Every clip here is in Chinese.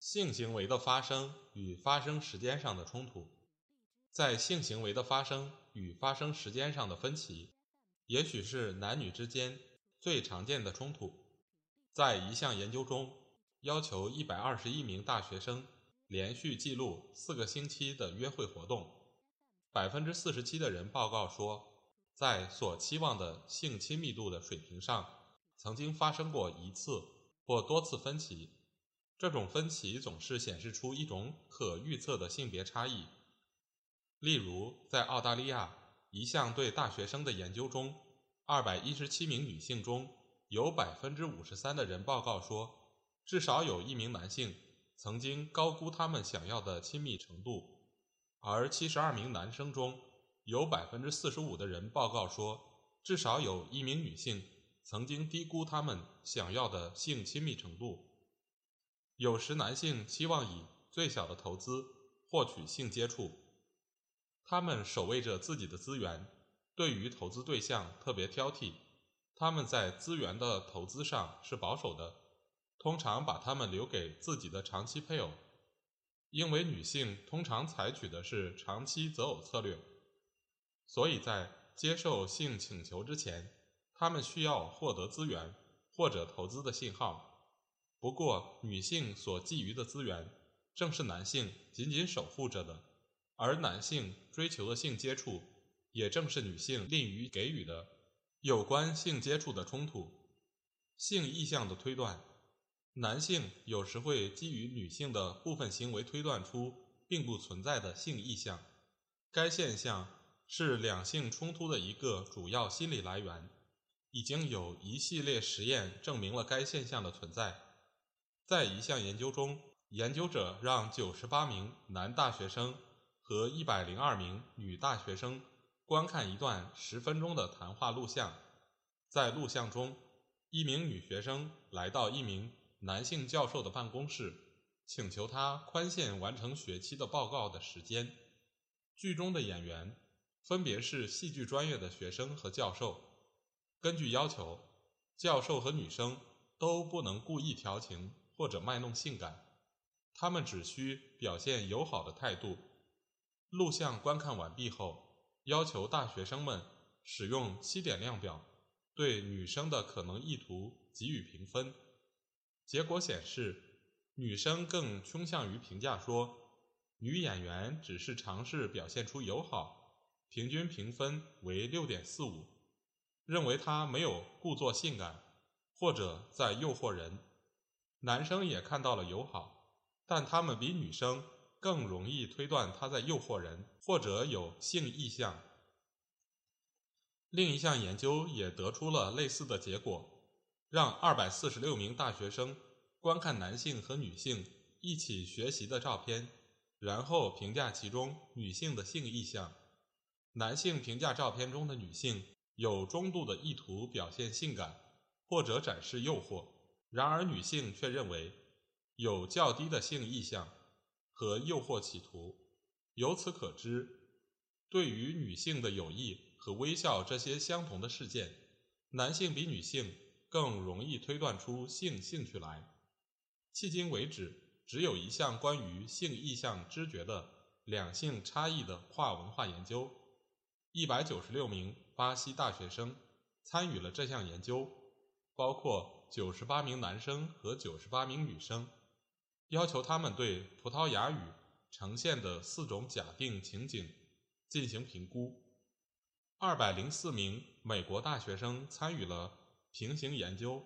性行为的发生与发生时间上的冲突，在性行为的发生与发生时间上的分歧，也许是男女之间最常见的冲突。在一项研究中，要求一百二十一名大学生连续记录四个星期的约会活动，百分之四十七的人报告说。在所期望的性亲密度的水平上，曾经发生过一次或多次分歧。这种分歧总是显示出一种可预测的性别差异。例如，在澳大利亚一项对大学生的研究中，二百一十七名女性中有百分之五十三的人报告说，至少有一名男性曾经高估他们想要的亲密程度，而七十二名男生中。有百分之四十五的人报告说，至少有一名女性曾经低估他们想要的性亲密程度。有时男性期望以最小的投资获取性接触，他们守卫着自己的资源，对于投资对象特别挑剔。他们在资源的投资上是保守的，通常把他们留给自己的长期配偶，因为女性通常采取的是长期择偶策略。所以在接受性请求之前，他们需要获得资源或者投资的信号。不过，女性所觊觎的资源正是男性紧紧守护着的，而男性追求的性接触也正是女性吝于给予的。有关性接触的冲突，性意向的推断，男性有时会基于女性的部分行为推断出并不存在的性意向。该现象。是两性冲突的一个主要心理来源，已经有一系列实验证明了该现象的存在。在一项研究中，研究者让九十八名男大学生和一百零二名女大学生观看一段十分钟的谈话录像。在录像中，一名女学生来到一名男性教授的办公室，请求他宽限完成学期的报告的时间。剧中的演员。分别是戏剧专业的学生和教授。根据要求，教授和女生都不能故意调情或者卖弄性感，他们只需表现友好的态度。录像观看完毕后，要求大学生们使用七点量表对女生的可能意图给予评分。结果显示，女生更倾向于评价说，女演员只是尝试表现出友好。平均评分为六点四五，认为她没有故作性感或者在诱惑人。男生也看到了友好，但他们比女生更容易推断他在诱惑人或者有性意向。另一项研究也得出了类似的结果，让二百四十六名大学生观看男性和女性一起学习的照片，然后评价其中女性的性意向。男性评价照片中的女性有中度的意图表现性感或者展示诱惑，然而女性却认为有较低的性意向和诱惑企图。由此可知，对于女性的友谊和微笑这些相同的事件，男性比女性更容易推断出性兴趣来。迄今为止，只有一项关于性意向知觉的两性差异的跨文化研究。一百九十六名巴西大学生参与了这项研究，包括九十八名男生和九十八名女生，要求他们对葡萄牙语呈现的四种假定情景进行评估。二百零四名美国大学生参与了平行研究，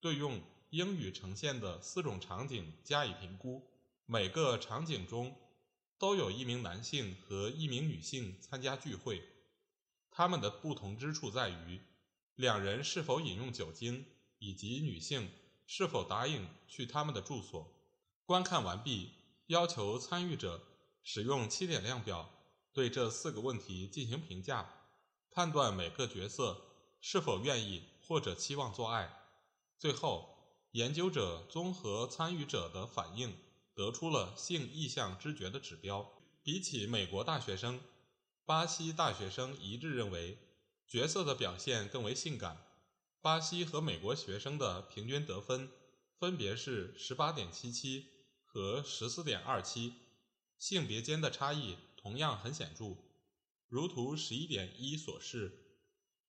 对用英语呈现的四种场景加以评估。每个场景中都有一名男性和一名女性参加聚会。他们的不同之处在于，两人是否饮用酒精，以及女性是否答应去他们的住所。观看完毕，要求参与者使用七点量表对这四个问题进行评价，判断每个角色是否愿意或者期望做爱。最后，研究者综合参与者的反应，得出了性意向知觉的指标。比起美国大学生，巴西大学生一致认为角色的表现更为性感。巴西和美国学生的平均得分分别是十八点七七和十四点二七，性别间的差异同样很显著。如图十一点一所示，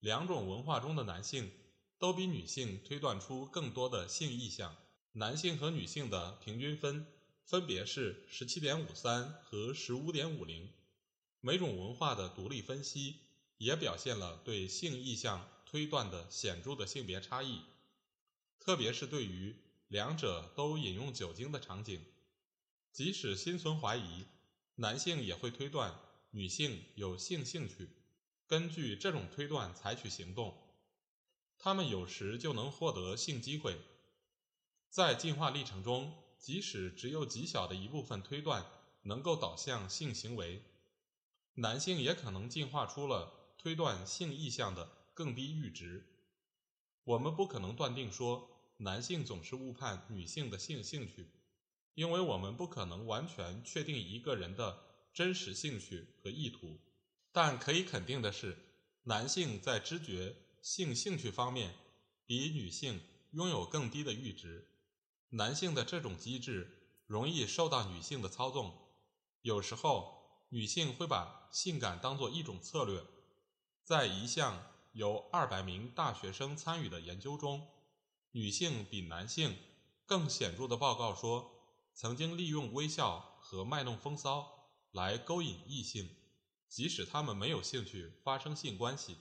两种文化中的男性都比女性推断出更多的性意向。男性和女性的平均分分别是十七点五三和十五点五零。每种文化的独立分析也表现了对性意向。推断的显著的性别差异，特别是对于两者都饮用酒精的场景，即使心存怀疑，男性也会推断女性有性兴趣，根据这种推断采取行动。他们有时就能获得性机会。在进化历程中，即使只有极小的一部分推断能够导向性行为，男性也可能进化出了推断性意向的。更低阈值，我们不可能断定说男性总是误判女性的性兴趣，因为我们不可能完全确定一个人的真实兴趣和意图。但可以肯定的是，男性在知觉性兴趣方面比女性拥有更低的阈值。男性的这种机制容易受到女性的操纵，有时候女性会把性感当作一种策略，在一项。有二百名大学生参与的研究中，女性比男性更显著的报告说，曾经利用微笑和卖弄风骚来勾引异性，即使他们没有兴趣发生性关系。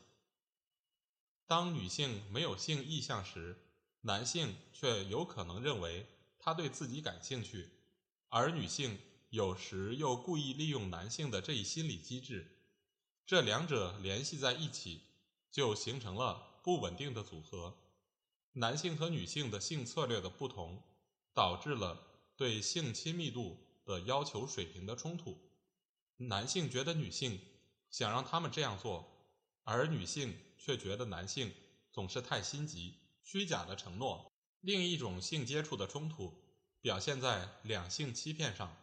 当女性没有性意向时，男性却有可能认为她对自己感兴趣，而女性有时又故意利用男性的这一心理机制，这两者联系在一起。就形成了不稳定的组合。男性和女性的性策略的不同，导致了对性亲密度的要求水平的冲突。男性觉得女性想让他们这样做，而女性却觉得男性总是太心急、虚假的承诺。另一种性接触的冲突表现在两性欺骗上。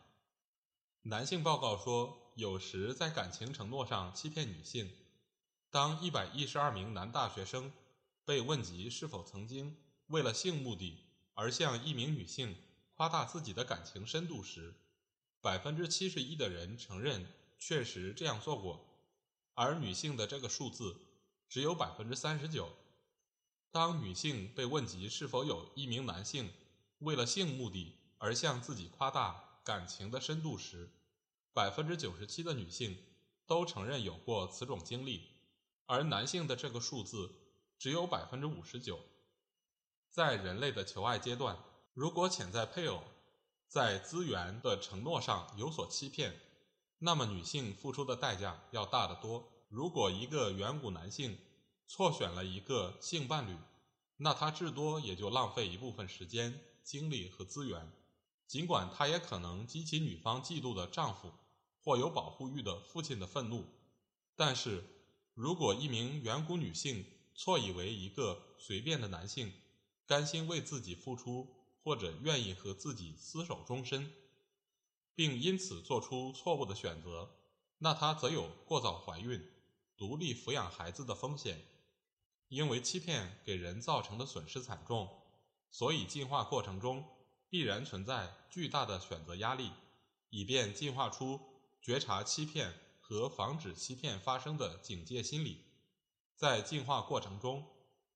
男性报告说，有时在感情承诺上欺骗女性。当一百一十二名男大学生被问及是否曾经为了性目的而向一名女性夸大自己的感情深度时，百分之七十一的人承认确实这样做过，而女性的这个数字只有百分之三十九。当女性被问及是否有一名男性为了性目的而向自己夸大感情的深度时，百分之九十七的女性都承认有过此种经历。而男性的这个数字只有百分之五十九。在人类的求爱阶段，如果潜在配偶在资源的承诺上有所欺骗，那么女性付出的代价要大得多。如果一个远古男性错选了一个性伴侣，那他至多也就浪费一部分时间、精力和资源，尽管他也可能激起女方嫉妒的丈夫或有保护欲的父亲的愤怒，但是。如果一名远古女性错以为一个随便的男性甘心为自己付出，或者愿意和自己厮守终身，并因此做出错误的选择，那她则有过早怀孕、独立抚养孩子的风险。因为欺骗给人造成的损失惨重，所以进化过程中必然存在巨大的选择压力，以便进化出觉察欺骗。和防止欺骗发生的警戒心理，在进化过程中，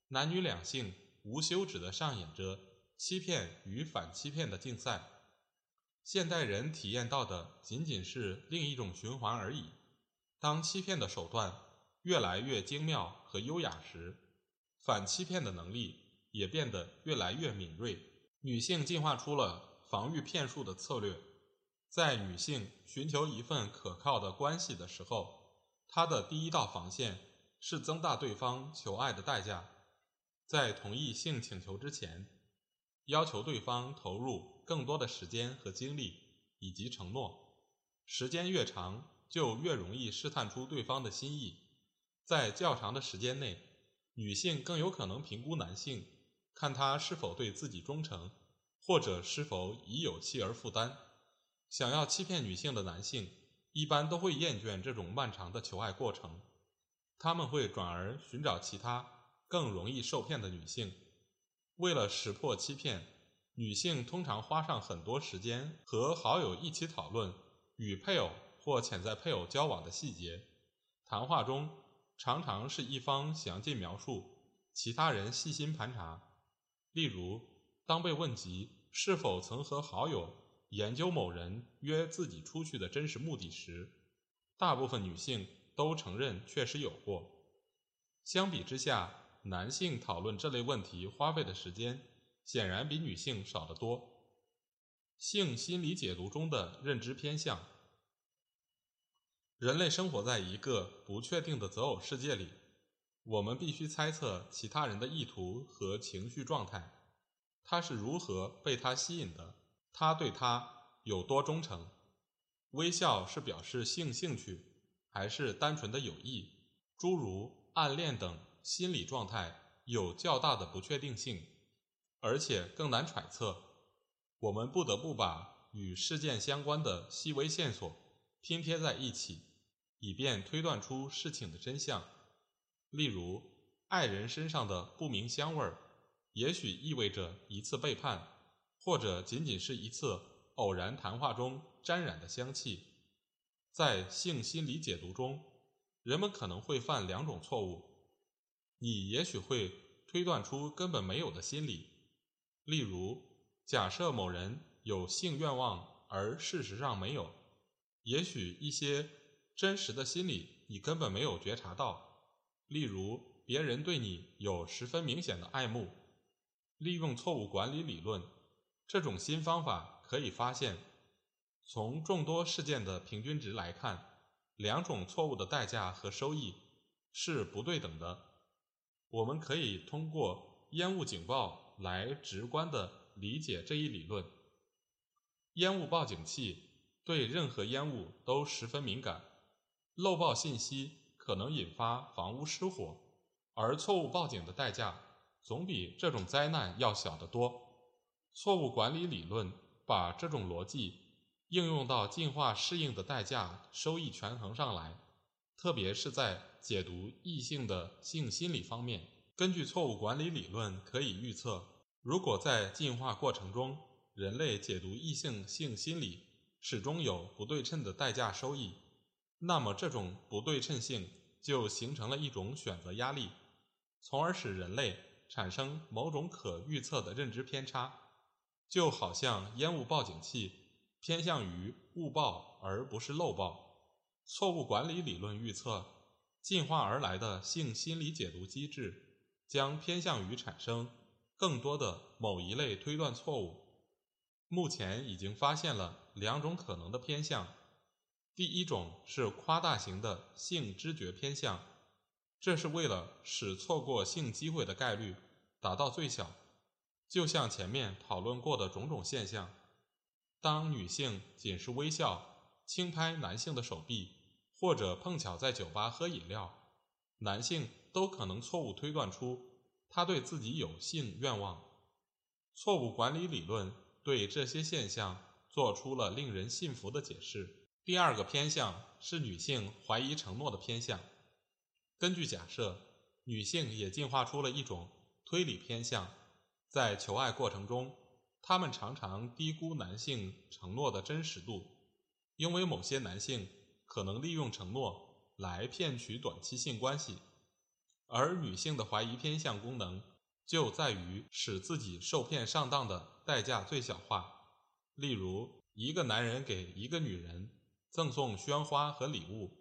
男女两性无休止地上演着欺骗与反欺骗的竞赛。现代人体验到的仅仅是另一种循环而已。当欺骗的手段越来越精妙和优雅时，反欺骗的能力也变得越来越敏锐。女性进化出了防御骗术的策略。在女性寻求一份可靠的关系的时候，她的第一道防线是增大对方求爱的代价。在同意性请求之前，要求对方投入更多的时间和精力以及承诺。时间越长，就越容易试探出对方的心意。在较长的时间内，女性更有可能评估男性，看他是否对自己忠诚，或者是否已有妻儿负担。想要欺骗女性的男性，一般都会厌倦这种漫长的求爱过程，他们会转而寻找其他更容易受骗的女性。为了识破欺骗，女性通常花上很多时间和好友一起讨论与配偶或潜在配偶交往的细节。谈话中常常是一方详尽描述，其他人细心盘查。例如，当被问及是否曾和好友研究某人约自己出去的真实目的时，大部分女性都承认确实有过。相比之下，男性讨论这类问题花费的时间显然比女性少得多。性心理解读中的认知偏向。人类生活在一个不确定的择偶世界里，我们必须猜测其他人的意图和情绪状态，他是如何被他吸引的，他对他有多忠诚。微笑是表示性兴趣，还是单纯的友谊？诸如暗恋等。心理状态有较大的不确定性，而且更难揣测。我们不得不把与事件相关的细微线索拼贴在一起，以便推断出事情的真相。例如，爱人身上的不明香味儿，也许意味着一次背叛，或者仅仅是一次偶然谈话中沾染的香气。在性心理解读中，人们可能会犯两种错误。你也许会推断出根本没有的心理，例如，假设某人有性愿望，而事实上没有；也许一些真实的心理你根本没有觉察到，例如别人对你有十分明显的爱慕。利用错误管理理论，这种新方法可以发现，从众多事件的平均值来看，两种错误的代价和收益是不对等的。我们可以通过烟雾警报来直观地理解这一理论。烟雾报警器对任何烟雾都十分敏感，漏报信息可能引发房屋失火，而错误报警的代价总比这种灾难要小得多。错误管理理论把这种逻辑应用到进化适应的代价收益权衡上来。特别是在解读异性的性心理方面，根据错误管理理论可以预测，如果在进化过程中，人类解读异性性心理始终有不对称的代价收益，那么这种不对称性就形成了一种选择压力，从而使人类产生某种可预测的认知偏差，就好像烟雾报警器偏向于误报而不是漏报。错误管理理论预测，进化而来的性心理解读机制将偏向于产生更多的某一类推断错误。目前已经发现了两种可能的偏向。第一种是夸大型的性知觉偏向，这是为了使错过性机会的概率达到最小。就像前面讨论过的种种现象，当女性仅是微笑、轻拍男性的手臂。或者碰巧在酒吧喝饮料，男性都可能错误推断出他对自己有性愿望。错误管理理论对这些现象做出了令人信服的解释。第二个偏向是女性怀疑承诺的偏向。根据假设，女性也进化出了一种推理偏向，在求爱过程中，她们常常低估男性承诺的真实度，因为某些男性。可能利用承诺来骗取短期性关系，而女性的怀疑偏向功能就在于使自己受骗上当的代价最小化。例如，一个男人给一个女人赠送鲜花和礼物，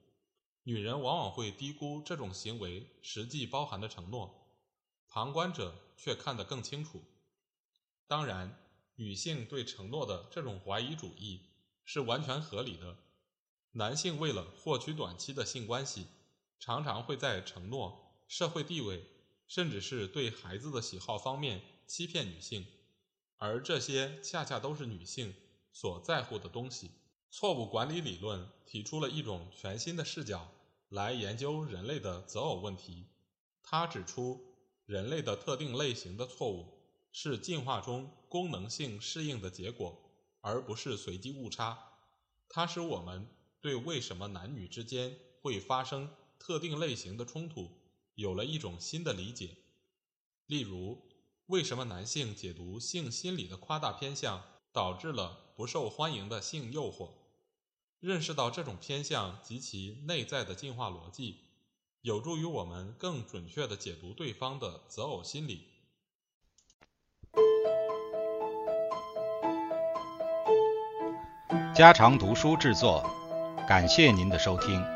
女人往往会低估这种行为实际包含的承诺，旁观者却看得更清楚。当然，女性对承诺的这种怀疑主义是完全合理的。男性为了获取短期的性关系，常常会在承诺、社会地位，甚至是对孩子的喜好方面欺骗女性。而这些恰恰都是女性所在乎的东西。错误管理理论提出了一种全新的视角来研究人类的择偶问题。他指出，人类的特定类型的错误是进化中功能性适应的结果，而不是随机误差。它使我们对为什么男女之间会发生特定类型的冲突有了一种新的理解。例如，为什么男性解读性心理的夸大偏向导致了不受欢迎的性诱惑？认识到这种偏向及其内在的进化逻辑，有助于我们更准确地解读对方的择偶心理。家常读书制作，感谢您的收听。